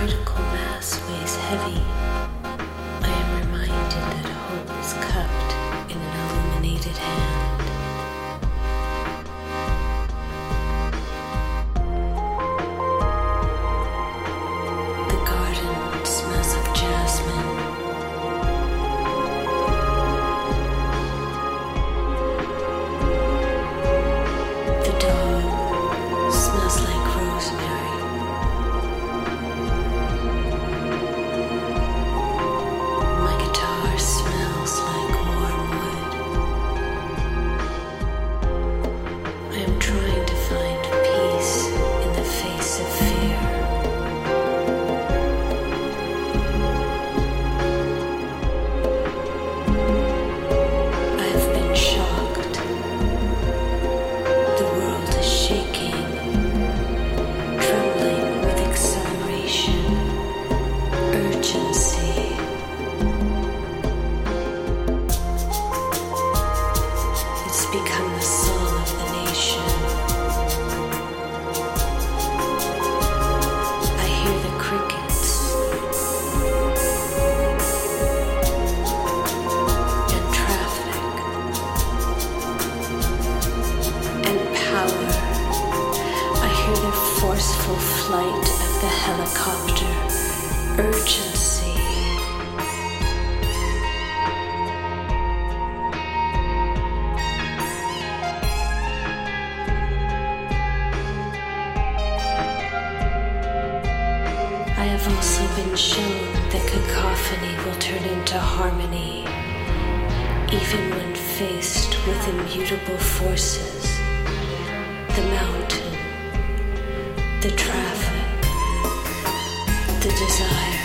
critical mass weighs heavy. of the helicopter, urgency. I have also been shown that cacophony will turn into harmony, even when faced with immutable forces. desire.